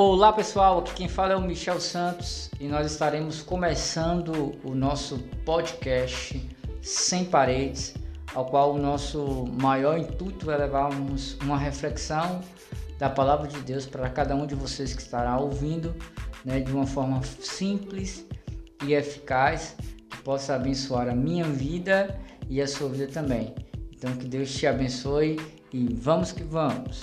Olá pessoal, aqui quem fala é o Michel Santos e nós estaremos começando o nosso podcast Sem Paredes, ao qual o nosso maior intuito é levarmos uma reflexão da palavra de Deus para cada um de vocês que estará ouvindo, né, de uma forma simples e eficaz, que possa abençoar a minha vida e a sua vida também. Então que Deus te abençoe e vamos que vamos.